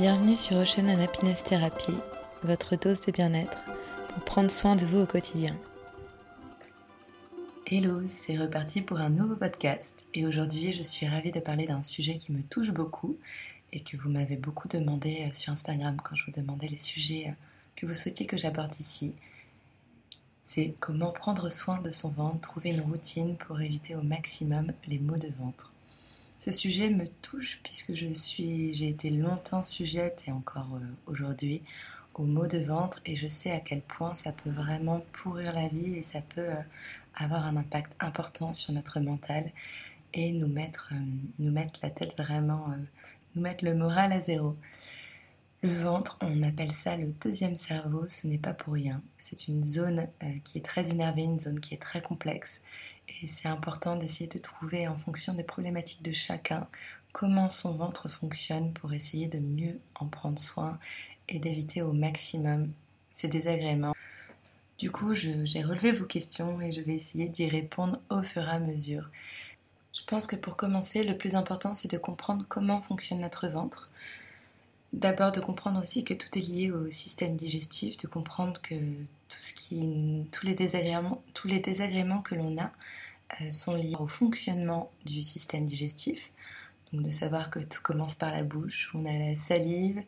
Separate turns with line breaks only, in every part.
Bienvenue sur Ocean and Happiness Therapy, votre dose de bien-être pour prendre soin de vous au quotidien.
Hello, c'est reparti pour un nouveau podcast et aujourd'hui je suis ravie de parler d'un sujet qui me touche beaucoup et que vous m'avez beaucoup demandé euh, sur Instagram quand je vous demandais les sujets euh, que vous souhaitiez que j'aborde ici. C'est comment prendre soin de son ventre, trouver une routine pour éviter au maximum les maux de ventre. Ce sujet me touche puisque je suis, j'ai été longtemps sujette et encore euh, aujourd'hui aux maux de ventre et je sais à quel point ça peut vraiment pourrir la vie et ça peut euh, avoir un impact important sur notre mental et nous mettre, euh, nous mettre la tête vraiment, nous mettre le moral à zéro. Le ventre, on appelle ça le deuxième cerveau, ce n'est pas pour rien. C'est une zone qui est très énervée, une zone qui est très complexe et c'est important d'essayer de trouver en fonction des problématiques de chacun comment son ventre fonctionne pour essayer de mieux en prendre soin et d'éviter au maximum ces désagréments. Du coup, j'ai relevé vos questions et je vais essayer d'y répondre au fur et à mesure. Je pense que pour commencer, le plus important, c'est de comprendre comment fonctionne notre ventre. D'abord, de comprendre aussi que tout est lié au système digestif, de comprendre que tout ce qui, tous les désagréments, tous les désagréments que l'on a sont liés au fonctionnement du système digestif. Donc de savoir que tout commence par la bouche. On a la salive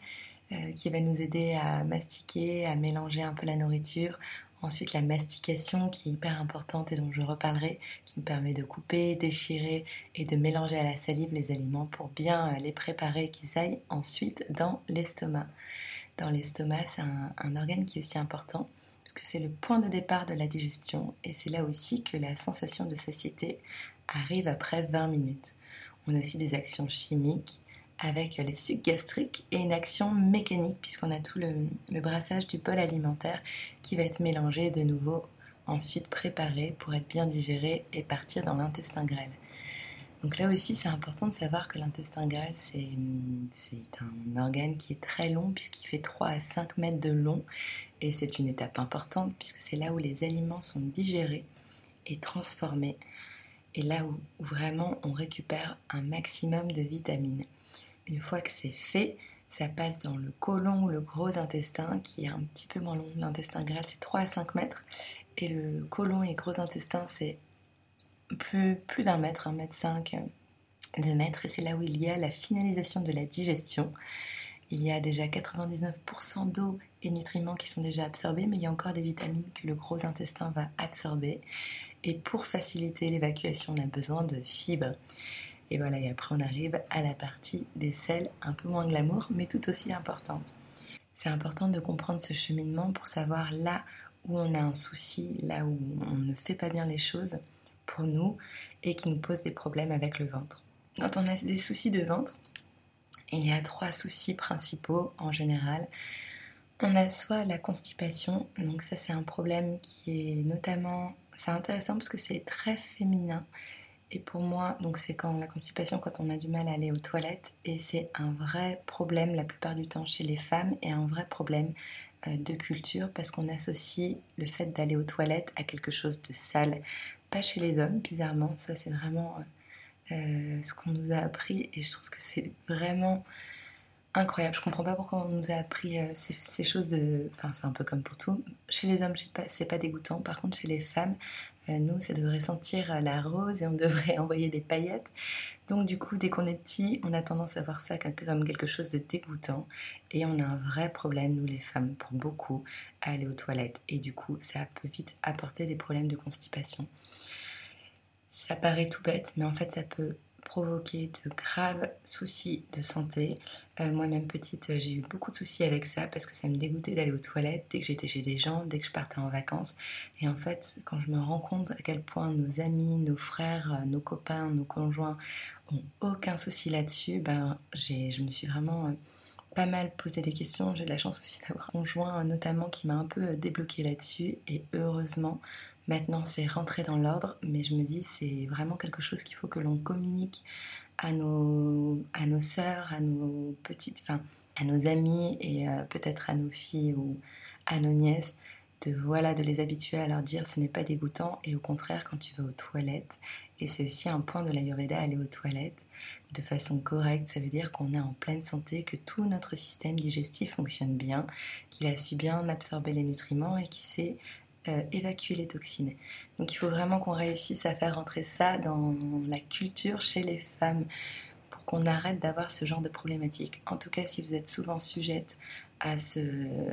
euh, qui va nous aider à mastiquer, à mélanger un peu la nourriture. Ensuite la mastication qui est hyper importante et dont je reparlerai, qui nous permet de couper, déchirer et de mélanger à la salive les aliments pour bien euh, les préparer qu'ils aillent ensuite dans l'estomac. Dans l'estomac, c'est un organe qui est aussi important parce que c'est le point de départ de la digestion et c'est là aussi que la sensation de satiété arrive après 20 minutes. On a aussi des actions chimiques avec les sucs gastriques et une action mécanique puisqu'on a tout le, brassage du bol alimentaire qui va être mélangé de nouveau ensuite préparé pour être bien digéré et partir dans l'intestin grêle. Donc là aussi, c'est important de savoir que l'intestin grêle, c'est un organe qui est très long puisqu'il fait 3 à 5 mètres de long et c'est une étape importante puisque c'est là où les aliments sont digérés et transformés et là où, vraiment on récupère un maximum de vitamines. Une fois que c'est fait, ça passe dans le côlon ou le gros intestin qui est un petit peu moins long. L'intestin grêle c'est 3 à 5 mètres et le côlon et gros intestin c'est plus, plus d'un mètre, un mètre 5 de mètres et c'est là où il y a la finalisation de la digestion. Il y a déjà 99% d'eau nutriments qui sont déjà absorbés, mais il y a encore des vitamines que le gros intestin va absorber. Et pour faciliter l'évacuation, on a besoin de fibres. Et voilà, et après on arrive à la partie des sels un peu moins glamour, mais tout aussi importante. C'est important de comprendre ce cheminement pour savoir là où on a un souci, là où on ne fait pas bien les choses pour nous et qui nous pose des problèmes avec le ventre. Quand on a des soucis de ventre, il y a trois soucis principaux en général. On a soit la constipation, donc ça c'est un problème qui est notamment, c'est intéressant parce que c'est très féminin. Et pour moi, donc c'est quand la constipation, quand on a du mal à aller aux toilettes, et c'est un vrai problème la plupart du temps chez les femmes et un vrai problème euh, de culture parce qu'on associe le fait d'aller aux toilettes à quelque chose de sale. Pas chez les hommes, bizarrement, ça c'est vraiment euh, euh, ce qu'on nous a appris et je trouve que c'est vraiment incroyable. Je comprends pas pourquoi on nous a appris euh, ces, choses de. Enfin, c'est un peu comme pour tout. Chez les hommes, c'est pas, dégoûtant. Par contre, chez les femmes, euh, nous, ça devrait sentir euh, la rose et on devrait envoyer des paillettes. Donc, du coup, dès qu'on est petit, on a tendance à voir ça comme quelque chose de dégoûtant. Et on a un vrai problème, nous les femmes, pour beaucoup, à aller aux toilettes. Et du coup, ça peut vite apporter des problèmes de constipation. Ça paraît tout bête, mais en fait, ça peut provoquer de graves soucis de santé. Euh, moi-même petite, euh, j'ai eu beaucoup de soucis avec ça parce que ça me dégoûtait d'aller aux toilettes dès que j'étais chez des gens, dès que je partais en vacances. Et en fait, quand je me rends compte à quel point nos amis, nos frères, euh, nos copains, nos conjoints ont aucun souci là-dessus, ben, je me suis vraiment pas mal posé des questions. J'ai de la chance aussi d'avoir un conjoint notamment qui m'a un peu débloqué là-dessus. Et heureusement, Maintenant, c'est rentré dans l'ordre, mais je me dis, c'est vraiment quelque chose qu'il faut que l'on communique à nos, à nos sœurs, à nos petites, enfin, à nos amis et euh, peut-être à nos filles ou à nos nièces, de voilà, de les habituer à leur dire ce n'est pas dégoûtant et au contraire, quand tu vas aux toilettes, et c'est aussi un point de l'Ayurveda, aller aux toilettes, de façon correcte, ça veut dire qu'on est en pleine santé, que tout notre système digestif fonctionne bien, qu'il a su bien absorber les nutriments et qu'il sait euh, évacuer les toxines. Donc il faut vraiment qu'on réussisse à faire rentrer ça dans la culture chez les femmes pour qu'on arrête d'avoir ce genre de problématique. En tout cas, si vous êtes souvent sujette à, ce,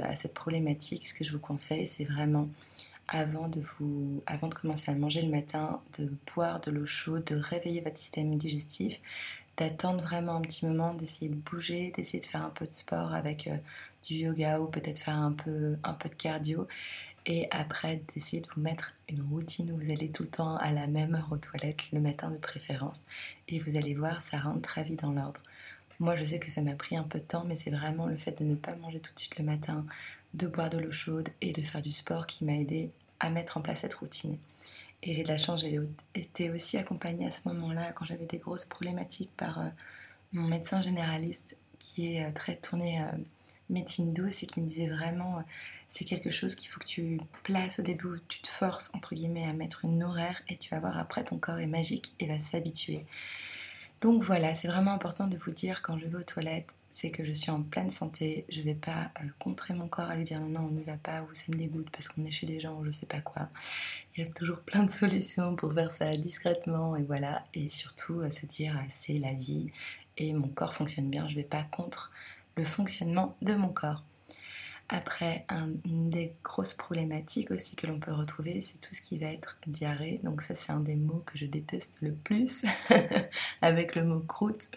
à cette problématique, ce que je vous conseille, c'est vraiment avant de, vous, avant de commencer à manger le matin, de boire de l'eau chaude, de réveiller votre système digestif, d'attendre vraiment un petit moment, d'essayer de bouger, d'essayer de faire un peu de sport avec euh, du yoga ou peut-être faire un peu, un peu de cardio. Et après, d'essayer de vous mettre une routine où vous allez tout le temps à la même heure aux toilettes, le matin de préférence. Et vous allez voir, ça rentre très vite dans l'ordre. Moi, je sais que ça m'a pris un peu de temps, mais c'est vraiment le fait de ne pas manger tout de suite le matin, de boire de l'eau chaude et de faire du sport qui m'a aidé à mettre en place cette routine. Et j'ai de la chance, j'ai été aussi accompagnée à ce moment-là, quand j'avais des grosses problématiques, par euh, mon médecin généraliste qui est euh, très tourné euh, médecine douce et qui me disait vraiment c'est quelque chose qu'il faut que tu places au début tu te forces entre guillemets à mettre une horaire et tu vas voir après ton corps est magique et va s'habituer. Donc voilà, c'est vraiment important de vous dire quand je vais aux toilettes, c'est que je suis en pleine santé. Je vais pas euh, contrer mon corps à lui dire non, non, on n'y va pas ou ça me dégoûte parce qu'on est chez des gens ou je sais pas quoi. Il y a toujours plein de solutions pour faire ça discrètement et voilà. Et surtout euh, se dire euh, c'est la vie et mon corps fonctionne bien. Je vais pas contre le fonctionnement de mon corps. Après, une des grosses problématiques aussi que l'on peut retrouver, c'est tout ce qui va être diarrhée. Donc ça, c'est un des mots que je déteste le plus, avec le mot croûte.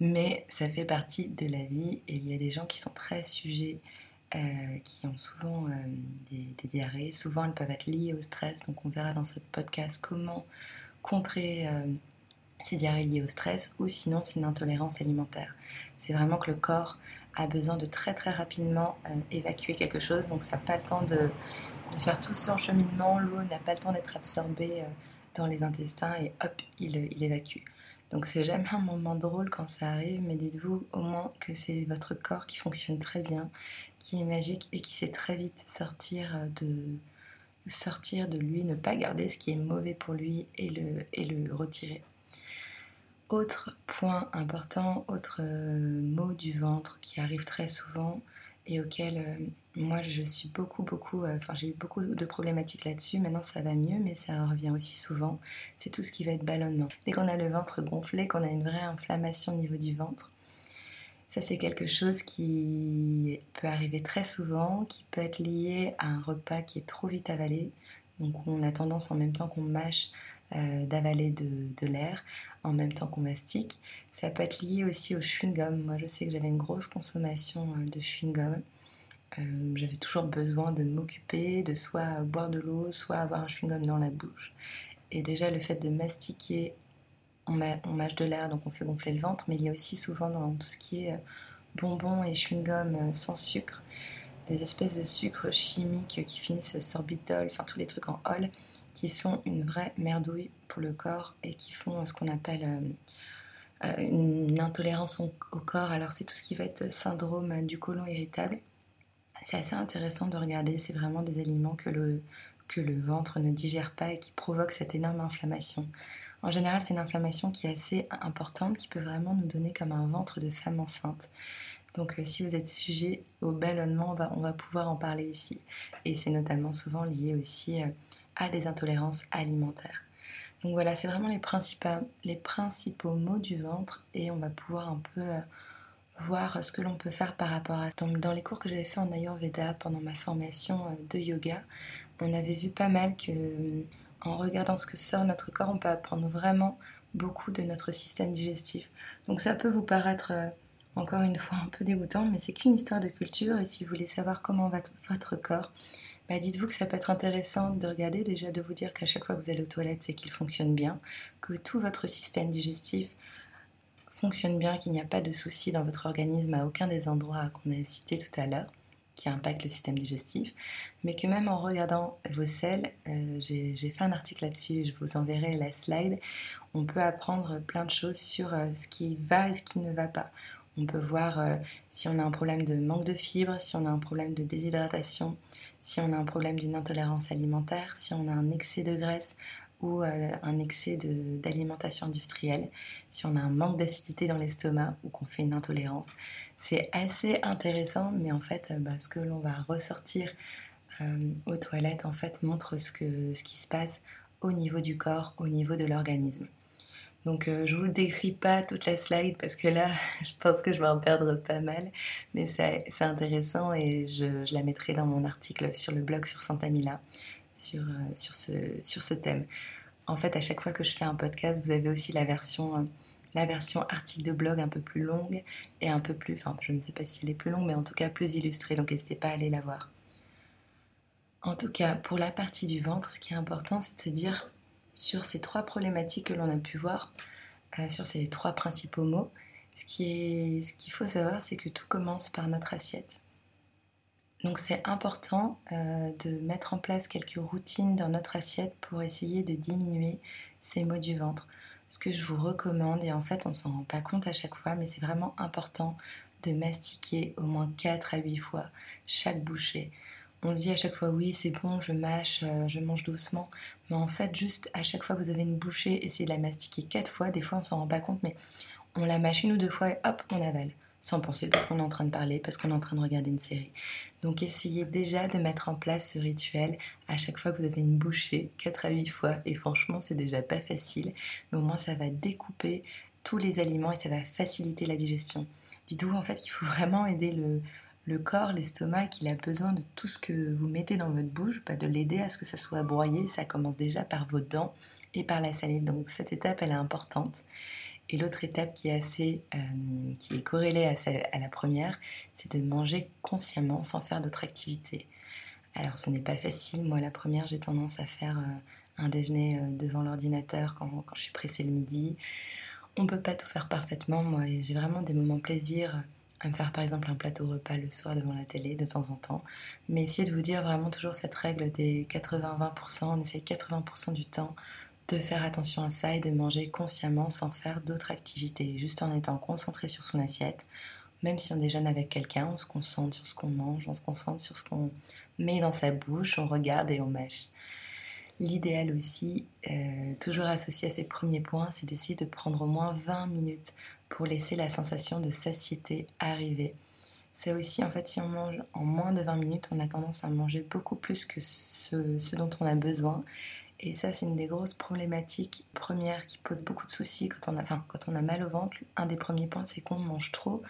Mais ça fait partie de la vie et il y a des gens qui sont très sujets, euh, qui ont souvent euh, des, diarrhées. Souvent, elles peuvent être liées au stress. Donc on verra dans ce podcast comment contrer euh, ces diarrhées liées au stress ou sinon c'est une intolérance alimentaire. C'est vraiment que le corps a besoin de très très rapidement euh, évacuer quelque chose, donc ça n'a pas le temps de, faire tout son cheminement, l'eau n'a pas le temps d'être absorbée euh, dans les intestins et hop, il, il évacue. Donc c'est jamais un moment drôle quand ça arrive, mais dites-vous au moins que c'est votre corps qui fonctionne très bien, qui est magique et qui sait très vite sortir euh, de, lui, ne pas garder ce qui est mauvais pour lui et le retirer. Autre point important, autre euh, mot du ventre qui arrive très souvent et auquel euh, moi je suis beaucoup beaucoup, euh, enfin j'ai eu beaucoup de problématiques là-dessus, maintenant ça va mieux mais ça revient aussi souvent, c'est tout ce qui va être ballonnement. Dès qu'on a le ventre gonflé, qu'on a une vraie inflammation au niveau du ventre, ça c'est quelque chose qui peut arriver très souvent, qui peut être lié à un repas qui est trop vite avalé, donc on a tendance en même temps qu'on mâche d'avaler de l'air en même temps qu'on mastique. Ça peut être lié aussi au chewing-gum. Moi, je sais que j'avais une grosse consommation euh, de chewing-gum. Euh, j'avais toujours besoin de m'occuper, de soit boire de l'eau, soit avoir un chewing-gum dans la bouche. Et déjà, le fait de mastiquer, on, mâche de l'air, donc on fait gonfler le ventre, mais il y a aussi souvent dans tout ce qui est euh, bonbons et chewing-gum sans sucre, des espèces de sucres chimiques qui finissent sorbitol, enfin tous les trucs en hall, qui sont une vraie merdouille pour le corps et qui font ce qu'on appelle euh, euh, une intolérance au corps. Alors c'est tout ce qui va être syndrome du côlon irritable. C'est assez intéressant de regarder, c'est vraiment des aliments que le, que le ventre ne digère pas et qui provoquent cette énorme inflammation. En général, c'est une inflammation qui est assez importante, qui peut vraiment nous donner comme un ventre de femme enceinte. Donc euh, si vous êtes sujet au ballonnement, on va, on va pouvoir en parler ici. Et c'est notamment souvent lié aussi à des intolérances alimentaires. Donc voilà, c'est vraiment les principaux, les principaux mots du ventre et on va pouvoir un peu euh, voir ce que l'on peut faire par rapport à ça. Dans les cours que j'avais fait en Ayurveda pendant ma formation euh, de yoga, on avait vu pas mal que euh, en regardant ce que sort notre corps, on peut apprendre vraiment beaucoup de notre système digestif. Donc ça peut vous paraître encore une fois un peu dégoûtant, mais c'est qu'une histoire de culture et si vous voulez savoir comment va votre corps, bah, dites-vous que ça peut être intéressant de regarder déjà, de vous dire qu'à chaque fois que vous allez aux toilettes, c'est qu'il fonctionne bien, que tout votre système digestif fonctionne bien, qu'il n'y a pas de soucis dans votre organisme à aucun des endroits qu'on a cités tout à l'heure qui impactent le système digestif, mais que même en regardant vos selles, euh, j'ai fait un article là-dessus, je vous enverrai la slide, on peut apprendre plein de choses sur euh, ce qui va et ce qui ne va pas. On peut voir euh, si on a un problème de manque de fibres, si on a un problème de déshydratation, si on a un problème d'une intolérance alimentaire, si on a un excès de graisse ou euh, un excès d'alimentation industrielle, si on a un manque d'acidité dans l'estomac ou qu'on fait une intolérance. C'est assez intéressant, mais en fait, bah, ce que l'on va ressortir aux toilettes, en fait, montre ce qui se passe au niveau du corps, au niveau de l'organisme. Donc euh, je vous décris pas toute la slide parce que là je pense que je vais en perdre pas mal, mais c'est intéressant et je, la mettrai dans mon article sur le blog sur Santa Mila sur, euh, sur, ce, sur ce thème. En fait à chaque fois que je fais un podcast vous avez aussi la version, euh, la version article de blog un peu plus longue et un peu plus, enfin je ne sais pas si elle est plus longue mais en tout cas plus illustrée donc n'hésitez pas à aller la voir. En tout cas pour la partie du ventre ce qui est important c'est de se dire sur ces trois problématiques que l'on a pu voir, euh, sur ces trois principaux mots, ce qu'il faut savoir, c'est que tout commence par notre assiette. Donc c'est important euh, de mettre en place quelques routines dans notre assiette pour essayer de diminuer ces maux du ventre. Ce que je vous recommande, et en fait on s'en rend pas compte à chaque fois, mais c'est vraiment important de mastiquer au moins 4 à 8 fois chaque bouchée. On se dit à chaque fois oui c'est bon, je mâche, euh, je mange doucement. Mais en fait, juste à chaque fois que vous avez une bouchée, essayez de la mastiquer quatre fois. Des fois, on s'en rend pas compte, mais on la mâche une ou deux fois et hop, on avale. Sans penser parce qu'on est en train de parler, parce qu'on est en train de regarder une série. Donc essayez déjà de mettre en place ce rituel à chaque fois que vous avez une bouchée, 4 à 8 fois. Et franchement, c'est déjà pas facile. Mais au moins, ça va découper tous les aliments et ça va faciliter la digestion. Dites-vous en fait qu'il faut vraiment aider le, le corps, l'estomac, il a besoin de tout ce que vous mettez dans votre bouche, pas de l'aider à ce que ça soit broyé. Ça commence déjà par vos dents et par la salive. Donc cette étape, elle est importante. Et l'autre étape qui est assez, euh, qui est corrélée à, la première, c'est de manger consciemment sans faire d'autres activités. Alors ce n'est pas facile. Moi, la première, j'ai tendance à faire euh, un déjeuner euh, devant l'ordinateur quand, quand, je suis pressée le midi. On peut pas tout faire parfaitement. Moi, j'ai vraiment des moments plaisir à me faire par exemple un plateau repas le soir devant la télé de temps en temps. Mais essayez de vous dire vraiment toujours cette règle des 80-20%. On essaie 80% du temps de faire attention à ça et de manger consciemment sans faire d'autres activités, juste en étant concentré sur son assiette. Même si on déjeune avec quelqu'un, on se concentre sur ce qu'on mange, on se concentre sur ce qu'on met dans sa bouche, on regarde et on mâche. L'idéal aussi, euh, toujours associé à ces premiers points, c'est d'essayer de prendre au moins 20 minutes pour laisser la sensation de satiété arriver. C'est aussi, en fait, si on mange en moins de 20 minutes, on a tendance à manger beaucoup plus que ce, dont on a besoin. Et ça, c'est une des grosses problématiques premières qui pose beaucoup de soucis quand on a, quand on a mal au ventre. Un des premiers points, c'est qu'on mange trop,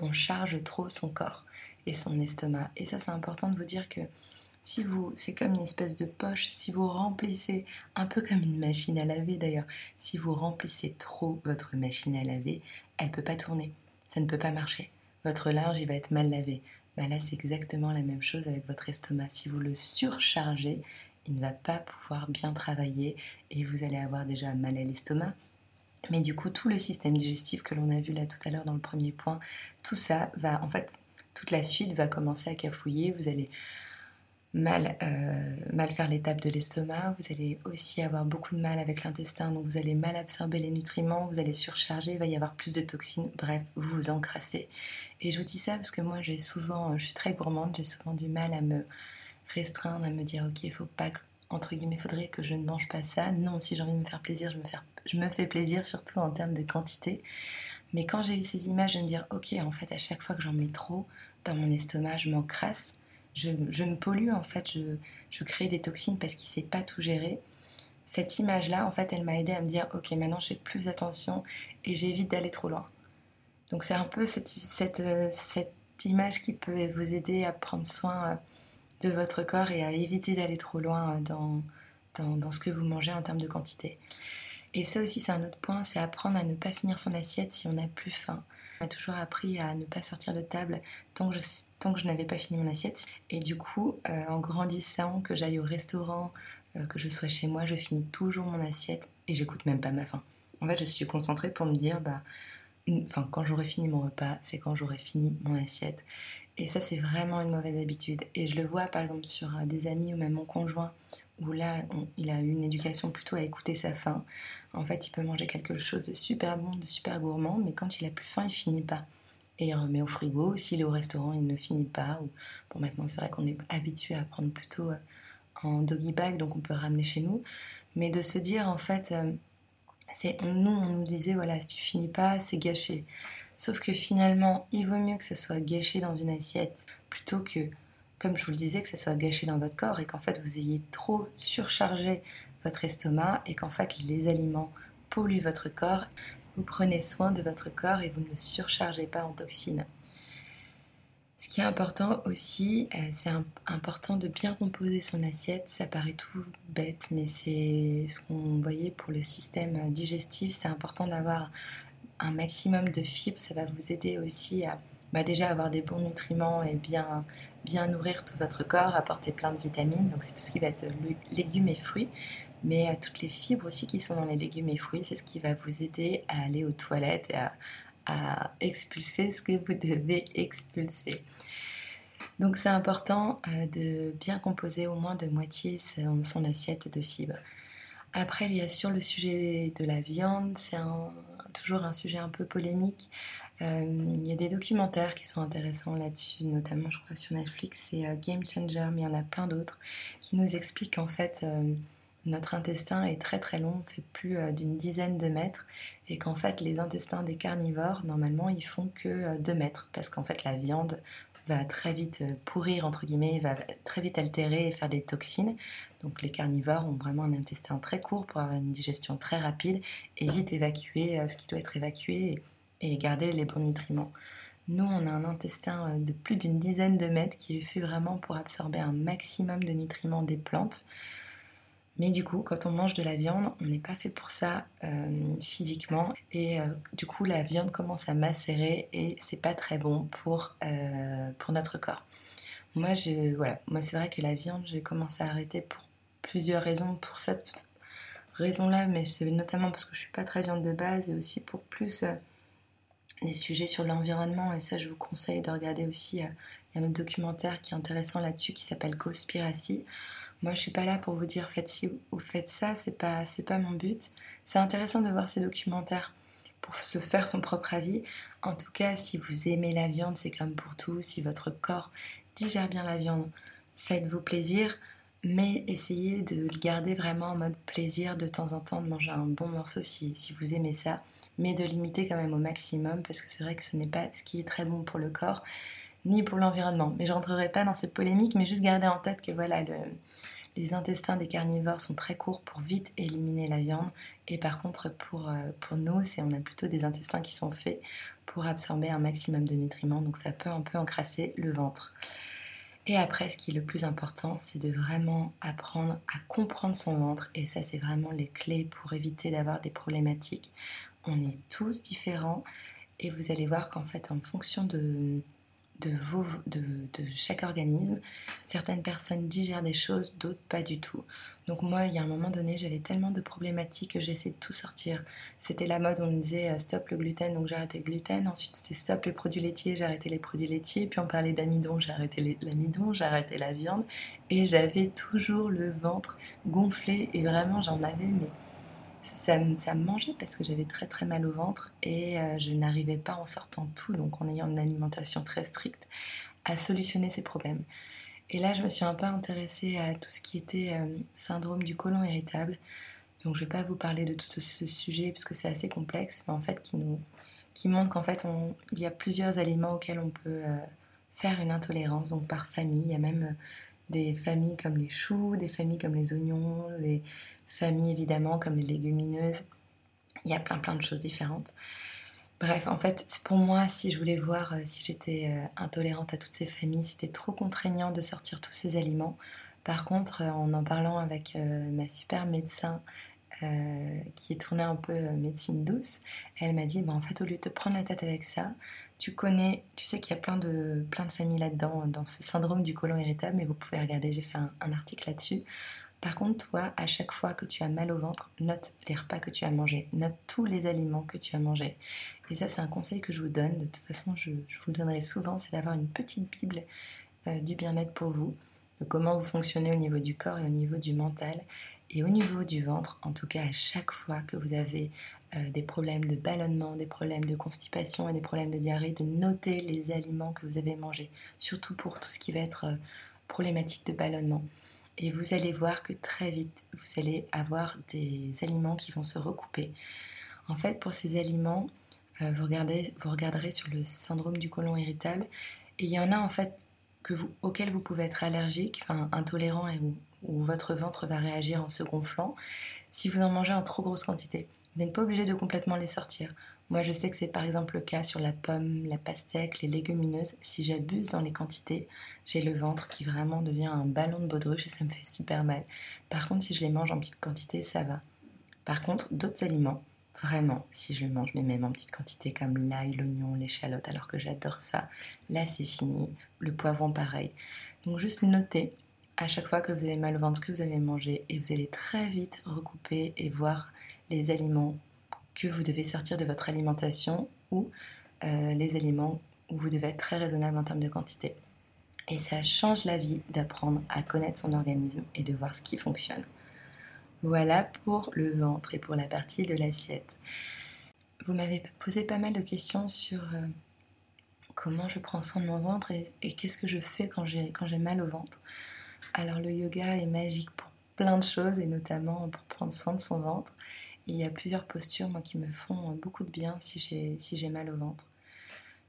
on charge trop son corps et son estomac. Et ça, c'est important de vous dire que si vous, c'est comme une espèce de poche, si vous remplissez, un peu comme une machine à laver d'ailleurs, si vous remplissez trop votre machine à laver, elle ne peut pas tourner, ça ne peut pas marcher. Votre linge, il va être mal lavé. Bah là, c'est exactement la même chose avec votre estomac. Si vous le surchargez, il ne va pas pouvoir bien travailler et vous allez avoir déjà mal à l'estomac. Mais du coup, tout le système digestif que l'on a vu là tout à l'heure dans le premier point, tout ça va, en fait, toute la suite va commencer à cafouiller. Vous allez mal, euh, mal faire l'étape de l'estomac, vous allez aussi avoir beaucoup de mal avec l'intestin, donc vous allez mal absorber les nutriments, vous allez surcharger, il va y avoir plus de toxines, bref, vous vous encrassez. Et je vous dis ça parce que moi j'ai souvent, je suis très gourmande, j'ai souvent du mal à me restreindre, à me dire ok, faut pas, entre guillemets, faudrait que je ne mange pas ça. Non, si j'ai envie de me faire plaisir, je me, je me fais plaisir, surtout en termes de quantité. Mais quand j'ai vu ces images, je me dire ok, en fait, à chaque fois que j'en mets trop dans mon estomac, je m'encrasse je, me pollue en fait, je, je crée des toxines parce qu'il ne sait pas tout gérer. Cette image-là, en fait, elle m'a aidé à me dire, ok, maintenant je fais plus attention et j'évite d'aller trop loin. Donc c'est un peu cette, cette, euh, cette, image qui peut vous aider à prendre soin euh, de votre corps et à éviter d'aller trop loin euh, dans, dans, dans, ce que vous mangez en termes de quantité. Et ça aussi, c'est un autre point, c'est apprendre à ne pas finir son assiette si on n'a plus faim m'a toujours appris à ne pas sortir de table tant que je, n'avais pas fini mon assiette. Et du coup, euh, en grandissant, que j'aille au restaurant, euh, que je sois chez moi, je finis toujours mon assiette et j'écoute même pas ma faim. En fait, je suis concentrée pour me dire, bah, quand j'aurai fini mon repas, c'est quand j'aurai fini mon assiette. Et ça, c'est vraiment une mauvaise habitude. Et je le vois par exemple sur euh, des amis ou même mon conjoint, où là, il a eu une éducation plutôt à écouter sa faim. En fait, il peut manger quelque chose de super bon, de super gourmand, mais quand il a plus faim, il finit pas. Et il remet au frigo. S'il est au restaurant, il ne finit pas. Bon, maintenant, c'est vrai qu'on est habitué à prendre plutôt euh, en doggy bag, donc on peut ramener chez nous. Mais de se dire, en fait, euh, c'est nous, on nous disait, voilà, si tu finis pas, c'est gâché. Sauf que finalement, il vaut mieux que ça soit gâché dans une assiette plutôt que, comme je vous le disais, que ça soit gâché dans votre corps et qu'en fait vous ayez trop surchargé votre estomac et qu'en fait les aliments polluent votre corps. Vous prenez soin de votre corps et vous ne le surchargez pas en toxines. Ce qui est important aussi, euh, c'est important de bien composer son assiette. Ça paraît tout bête, mais c'est ce qu'on voyait pour le système digestif. C'est important d'avoir un maximum de fibres. Ça va vous aider aussi à bah, déjà avoir des bons nutriments et bien, bien nourrir tout votre corps, apporter plein de vitamines. Donc c'est tout ce qui va être légumes et fruits. Mais euh, toutes les fibres aussi qui sont dans les légumes et fruits, c'est ce qui va vous aider à aller aux toilettes et à, expulser ce que vous devez expulser. Donc c'est important euh, de bien composer au moins de moitié son, assiette de fibres. Après, il y a sur le sujet de la viande, c'est toujours un sujet un peu polémique. Euh, il y a des documentaires qui sont intéressants là-dessus, notamment je crois sur Netflix, c'est euh, Game Changer, mais il y en a plein d'autres qui nous expliquent en fait notre intestin est très très long, fait plus d'une dizaine de mètres, et qu'en fait les intestins des carnivores, normalement, ils font que 2 mètres, parce qu'en fait la viande va très vite euh, pourrir, entre guillemets, va très vite altérer et faire des toxines. Donc les carnivores ont vraiment un intestin très court pour avoir une digestion très rapide et vite évacuer euh, ce qui doit être évacué et garder les bons nutriments. Nous, on a un intestin euh, de plus d'une dizaine de mètres qui est fait vraiment pour absorber un maximum de nutriments des plantes. Mais du coup, quand on mange de la viande, on n'est pas fait pour ça euh, physiquement. Et euh, du coup, la viande commence à macérer et c'est pas très bon pour, pour notre corps. Moi, voilà. Moi c'est vrai que la viande, j'ai commencé à arrêter pour plusieurs raisons. Pour cette raison-là, mais c'est notamment parce que je suis pas très viande de base et aussi pour plus des sujets sur l'environnement. Et ça, je vous conseille de regarder aussi. Il y a un autre documentaire qui est intéressant là-dessus qui s'appelle Cospiracy moi, je suis pas là pour vous dire faites ci ou faites ça, c'est pas c'est pas mon but. C'est intéressant de voir ces documentaires pour se faire son propre avis. En tout cas, si vous aimez la viande, c'est comme pour tout. Si votre corps digère bien la viande, faites-vous plaisir, mais essayez de le garder vraiment en mode plaisir de temps en temps, de manger un bon morceau si vous aimez ça, mais de limiter quand même au maximum parce que c'est vrai que ce n'est pas ce qui est très bon pour le corps ni pour l'environnement. Mais je rentrerai pas dans cette polémique, mais juste garder en tête que voilà, le, les intestins des carnivores sont très courts pour vite éliminer la viande. Et par contre, pour, euh, pour nous, c'est, on a plutôt des intestins qui sont faits pour absorber un maximum de nutriments. Donc ça peut un peu encrasser le ventre. Et après, ce qui est le plus important, c'est de vraiment apprendre à comprendre son ventre. Et ça, c'est vraiment les clés pour éviter d'avoir des problématiques. On est tous différents. Et vous allez voir qu'en fait, en fonction de, de, vos, de, chaque organisme. Certaines personnes digèrent des choses, d'autres pas du tout. Donc moi, il y a un moment donné, j'avais tellement de problématiques que j'essayais de tout sortir. C'était la mode, on me disait euh, stop le gluten, donc arrêté le gluten. Ensuite, c'était stop les produits laitiers, arrêté les produits laitiers. Puis on parlait d'amidon, arrêté l'amidon, arrêté la viande. Et j'avais toujours le ventre gonflé et vraiment, j'en avais mais ça, me mangeait parce que j'avais très très mal au ventre et euh, je n'arrivais pas en sortant tout, donc en ayant une alimentation très stricte, à solutionner ces problèmes. Et là, je me suis un peu intéressée à tout ce qui était euh, syndrome du côlon irritable. Donc, je ne vais pas vous parler de tout ce, sujet parce que c'est assez complexe, mais en fait, qui, montre qu'en fait, il y a plusieurs aliments auxquels on peut euh, faire une intolérance, donc par famille. Il y a même des familles comme les choux, des familles comme les oignons, les, familles évidemment, comme les légumineuses. Il y a plein plein de choses différentes. Bref, en fait, pour moi, si je voulais voir euh, si j'étais euh, intolérante à toutes ces familles, c'était trop contraignant de sortir tous ces aliments. Par contre, euh, en en parlant avec ma super médecin qui est tournée un peu médecine douce, elle m'a dit bah, en fait, au lieu de te prendre la tête avec ça, tu connais, tu sais qu'il y a plein de, plein de familles là-dedans, dans ce syndrome du côlon irritable, mais vous pouvez regarder, j'ai fait un article là-dessus. Par contre, toi, à chaque fois que tu as mal au ventre, note les repas que tu as mangés, note tous les aliments que tu as mangés. Et ça, c'est un conseil que je vous donne. De toute façon, je, vous le donnerai souvent, c'est d'avoir une petite Bible euh, du bien-être pour vous, de comment vous fonctionnez au niveau du corps et au niveau du mental. Et au niveau du ventre, en tout cas, à chaque fois que vous avez euh, des problèmes de ballonnement, des problèmes de constipation et des problèmes de diarrhée, de noter les aliments que vous avez mangés, surtout pour tout ce qui va être euh, problématique de ballonnement. Et vous allez voir que très vite, vous allez avoir des aliments qui vont se recouper. En fait, pour ces aliments, euh, vous, regardez, vous regarderez sur le syndrome du côlon irritable. Et il y en a en fait vous, auxquels vous pouvez être allergique, enfin intolérant et où, votre ventre va réagir en se gonflant si vous en mangez en trop grosse quantité. Vous n'êtes pas obligé de complètement les sortir. Moi, je sais que c'est par exemple le cas sur la pomme, la pastèque, les légumineuses. Si j'abuse dans les quantités, j'ai le ventre qui vraiment devient un ballon de baudruche et ça me fait super mal. Par contre, si je les mange en petite quantité, ça va. Par contre, d'autres aliments, Vraiment, si je mange, mais même en petite quantité comme l'ail, l'oignon, l'échalote, alors que j'adore ça, là c'est fini. Le poivron, pareil. Donc juste notez à chaque fois que vous avez mal au ventre, que vous avez mangé, et vous allez très vite recouper et voir les aliments que vous devez sortir de votre alimentation ou euh, les aliments où vous devez être très raisonnable en termes de quantité. Et ça change la vie d'apprendre à connaître son organisme et de voir ce qui fonctionne. Voilà pour le ventre et pour la partie de l'assiette. Vous m'avez posé pas mal de questions sur euh, comment je prends soin de mon ventre et, qu'est-ce que je fais quand j'ai, quand j'ai mal au ventre. Alors le yoga est magique pour plein de choses et notamment pour prendre soin de son ventre. Il y a plusieurs postures moi qui me font beaucoup de bien si j'ai, mal au ventre.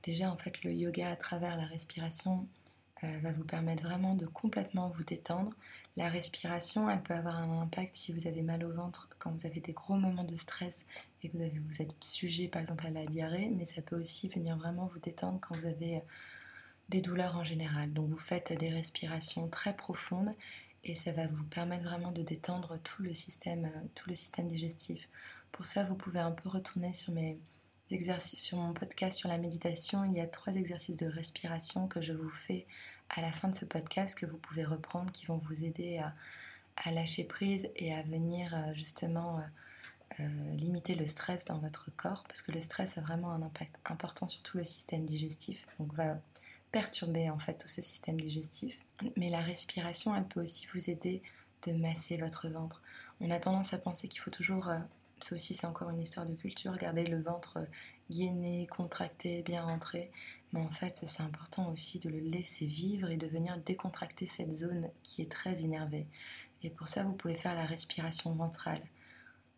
Déjà en fait le yoga à travers la respiration euh, va vous permettre vraiment de complètement vous détendre. La respiration, elle peut avoir un impact si vous avez mal au ventre, quand vous avez des gros moments de stress et que vous, vous êtes sujet par exemple à la diarrhée, mais ça peut aussi venir vraiment vous détendre quand vous avez euh, des douleurs en général. Donc vous faites des respirations très profondes et ça va vous permettre vraiment de détendre tout le système, euh, tout le système digestif. Pour ça, vous pouvez un peu retourner sur mes exercices, sur mon podcast sur la méditation. Il y a trois exercices de respiration que je vous fais à la fin de ce podcast que vous pouvez reprendre qui vont vous aider à, lâcher prise et à venir euh, justement euh, limiter le stress dans votre corps parce que le stress a vraiment un impact important sur tout le système digestif donc va perturber en fait tout ce système digestif mais la respiration elle peut aussi vous aider de masser votre ventre on a tendance à penser qu'il faut toujours ça aussi c'est encore une histoire de culture garder le ventre gainé contracté bien rentré mais en fait, c'est important aussi de le laisser vivre et de venir décontracter cette zone qui est très énervée. Et pour ça, vous pouvez faire la respiration ventrale.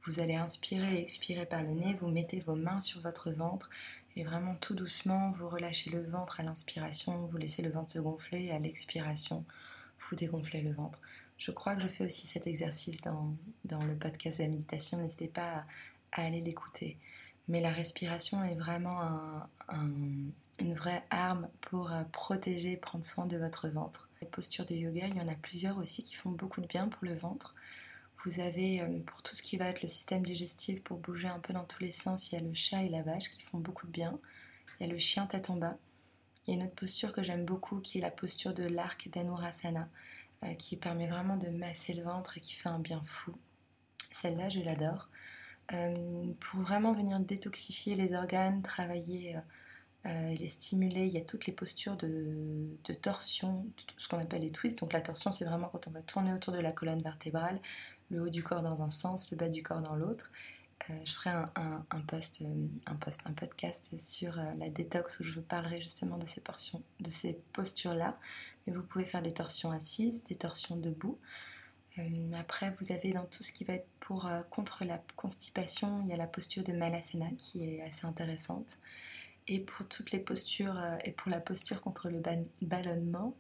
Vous allez inspirer et expirer par le nez, vous mettez vos mains sur votre ventre et vraiment tout doucement, vous relâchez le ventre à l'inspiration, vous laissez le ventre se gonfler et à l'expiration, vous dégonflez le ventre. Je crois que je fais aussi cet exercice dans, le podcast de la méditation, n'hésitez pas à, aller l'écouter. Mais la respiration est vraiment un une vraie arme pour euh, protéger prendre soin de votre ventre. Les postures de yoga, il y en a plusieurs aussi qui font beaucoup de bien pour le ventre. Vous avez euh, pour tout ce qui va être le système digestif, pour bouger un peu dans tous les sens, il y a le chat et la vache qui font beaucoup de bien. Il y a le chien tête en bas. Il y a une autre posture que j'aime beaucoup qui est la posture de l'arc d'Anurasana, euh, qui permet vraiment de masser le ventre et qui fait un bien fou. Celle-là, je l'adore. pour vraiment venir détoxifier les organes, travailler euh, il est stimulé, il y a toutes les postures de, torsion, ce qu'on appelle les twists. Donc la torsion, c'est vraiment quand on va tourner autour de la colonne vertébrale, le haut du corps dans un sens, le bas du corps dans l'autre. Euh, je ferai un, euh, podcast sur la détox où je vous parlerai justement de ces postures-là. Mais vous pouvez faire des torsions assises, des torsions debout. après, vous avez dans tout ce qui va être pour contre la constipation, il y a la posture de Malasana qui est assez intéressante et pour toutes les postures euh, et pour la posture contre le ballonnement,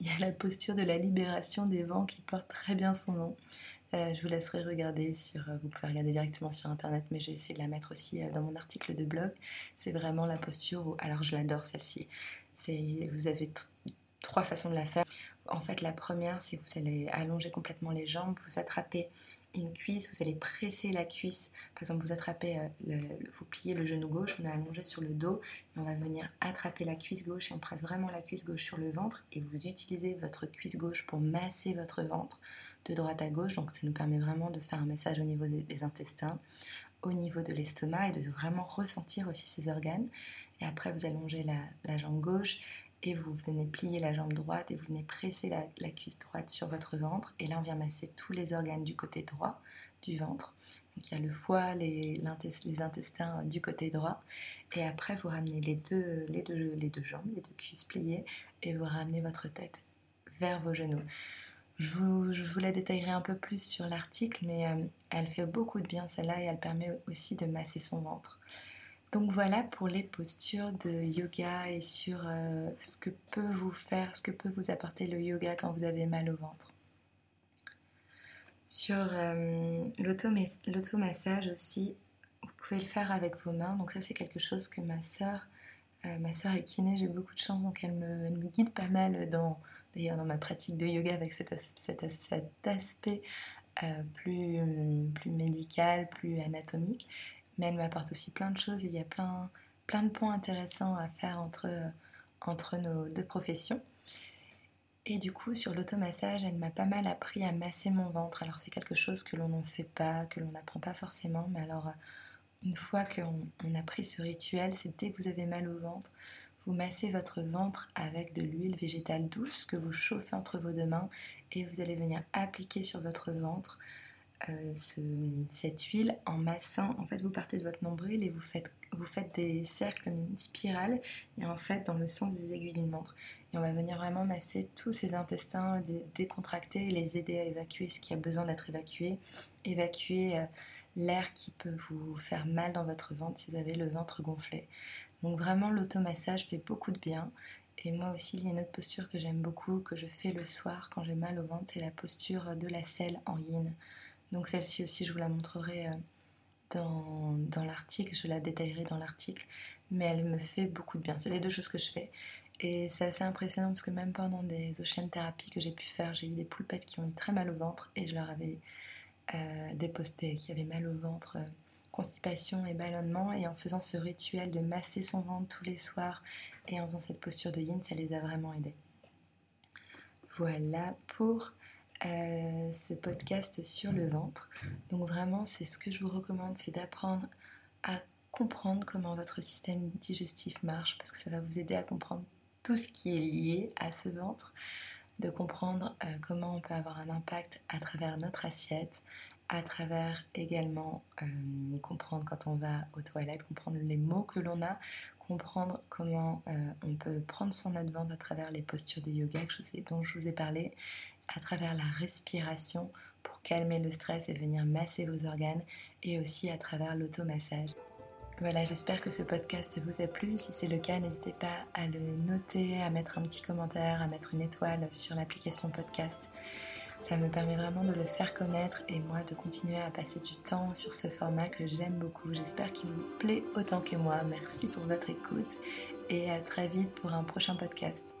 il y a la posture de la libération des vents qui porte très bien son nom. Euh, je vous laisserai regarder sur, euh, vous pouvez regarder directement sur internet, mais j'ai essayé de la mettre aussi dans mon article de blog. C'est vraiment la posture où, alors je l'adore celle-ci. Vous avez trois façons de la faire. En fait, la première, c'est que vous allez allonger complètement les jambes, vous attrapez une cuisse, vous allez presser la cuisse. Par exemple, vous attrapez, euh, vous pliez le genou gauche, on est allongé sur le dos et on va venir attraper la cuisse gauche et on presse vraiment la cuisse gauche sur le ventre et vous utilisez votre cuisse gauche pour masser votre ventre de droite à gauche. Donc ça nous permet vraiment de faire un massage au niveau des intestins, au niveau de l'estomac et de vraiment ressentir aussi ces organes. Et après, vous allongez la, jambe gauche et vous venez plier la jambe droite et vous venez presser la, cuisse droite sur votre ventre et là on vient masser tous les organes du côté droit du ventre. Donc il y a le foie, les, les intestins du côté droit et après vous ramenez les, deux, les deux jambes, les deux cuisses pliées et vous ramenez votre tête vers vos genoux. Je vous, la détaillerai un peu plus sur l'article, mais euh, elle fait beaucoup de bien celle-là et elle permet aussi de masser son ventre. Donc voilà pour les postures de yoga et sur euh, ce que peut vous faire, ce que peut vous apporter le yoga quand vous avez mal au ventre. Sur euh, l'automassage aussi, vous pouvez le faire avec vos mains. Donc ça c'est quelque chose que ma soeur, ma soeur est kiné, j'ai beaucoup de chance, donc elle me guide pas mal dans, d'ailleurs dans ma pratique de yoga avec cet, aspect plus, plus médical, plus anatomique mais elle m'apporte aussi plein de choses. Il y a plein, de points intéressants à faire entre, entre nos deux professions. Et du coup, sur l'automassage, elle m'a pas mal appris à masser mon ventre. Alors, c'est quelque chose que l'on n'en fait pas, que l'on n'apprend pas forcément. Mais alors, une fois qu'on on a pris ce rituel, c'est dès que vous avez mal au ventre, vous massez votre ventre avec de l'huile végétale douce que vous chauffez entre vos deux mains et vous allez venir appliquer sur votre ventre euh, cette huile en massant. En fait, vous partez de votre nombril et vous faites, des cercles, une spirale, et en fait, dans le sens des aiguilles d'une montre. Et on va venir vraiment masser tous ces intestins, décontracter et les aider à évacuer ce qui a besoin d'être évacué, évacuer euh, l'air qui peut vous faire mal dans votre ventre si vous avez le ventre gonflé. Donc vraiment, l'automassage fait beaucoup de bien. Et moi aussi, il y a une autre posture que j'aime beaucoup, que je fais le soir quand j'ai mal au ventre, c'est la posture de la selle en yin. Donc celle-ci aussi, je vous la montrerai euh, dans, dans l'article, je la détaillerai dans l'article, mais elle me fait beaucoup de bien. C'est les deux choses que je fais. Et c'est assez impressionnant parce que même pendant des ocean thérapies que j'ai pu faire, j'ai eu des poulpettes qui ont eu très mal au ventre et je leur avais euh, déposté qui avaient mal au ventre, euh, constipation et ballonnement. Et en faisant ce rituel de masser son ventre tous les soirs et en faisant cette posture de yin, ça les a vraiment aidés. Voilà pour euh, ce podcast sur le ventre. Donc vraiment, c'est ce que je vous recommande, c'est d'apprendre à comprendre comment votre système digestif marche, parce que ça va vous aider à comprendre tout ce qui est lié à ce ventre, de comprendre euh, comment on peut avoir un impact à travers notre assiette, à travers également euh, comprendre quand on va aux toilettes, comprendre les mots que l'on a, comprendre comment on peut prendre son advent à travers les postures de yoga dont je vous ai parlé, à travers la respiration pour calmer le stress et venir masser vos organes et aussi à travers l'automassage. Voilà, j'espère que ce podcast vous a plu. Si c'est le cas, n'hésitez pas à le noter, à mettre un petit commentaire, à mettre une étoile sur l'application podcast. Ça me permet vraiment de le faire connaître et moi de continuer à passer du temps sur ce format que j'aime beaucoup. J'espère qu'il vous plaît autant que moi. Merci pour votre écoute et à très vite pour un prochain podcast.